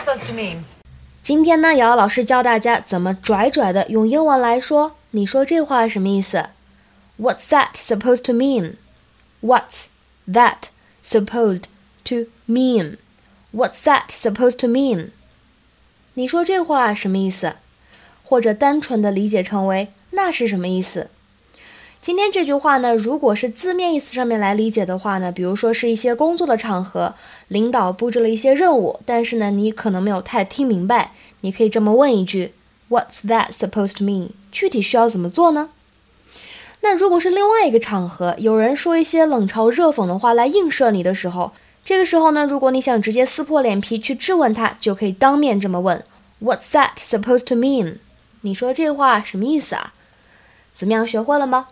supposed to mean? 今天呢，瑶瑶老师教大家怎么拽拽的用英文来说。你说这话什么意思？What's that supposed to mean? What's that supposed to mean? What's that supposed to mean? 你说这话什么意思？或者单纯的理解成为那是什么意思？今天这句话呢，如果是字面意思上面来理解的话呢，比如说是一些工作的场合，领导布置了一些任务，但是呢，你可能没有太听明白，你可以这么问一句：What's that supposed to mean？具体需要怎么做呢？那如果是另外一个场合，有人说一些冷嘲热讽的话来映射你的时候，这个时候呢，如果你想直接撕破脸皮去质问他，就可以当面这么问：What's that supposed to mean？你说这话什么意思啊？怎么样，学会了吗？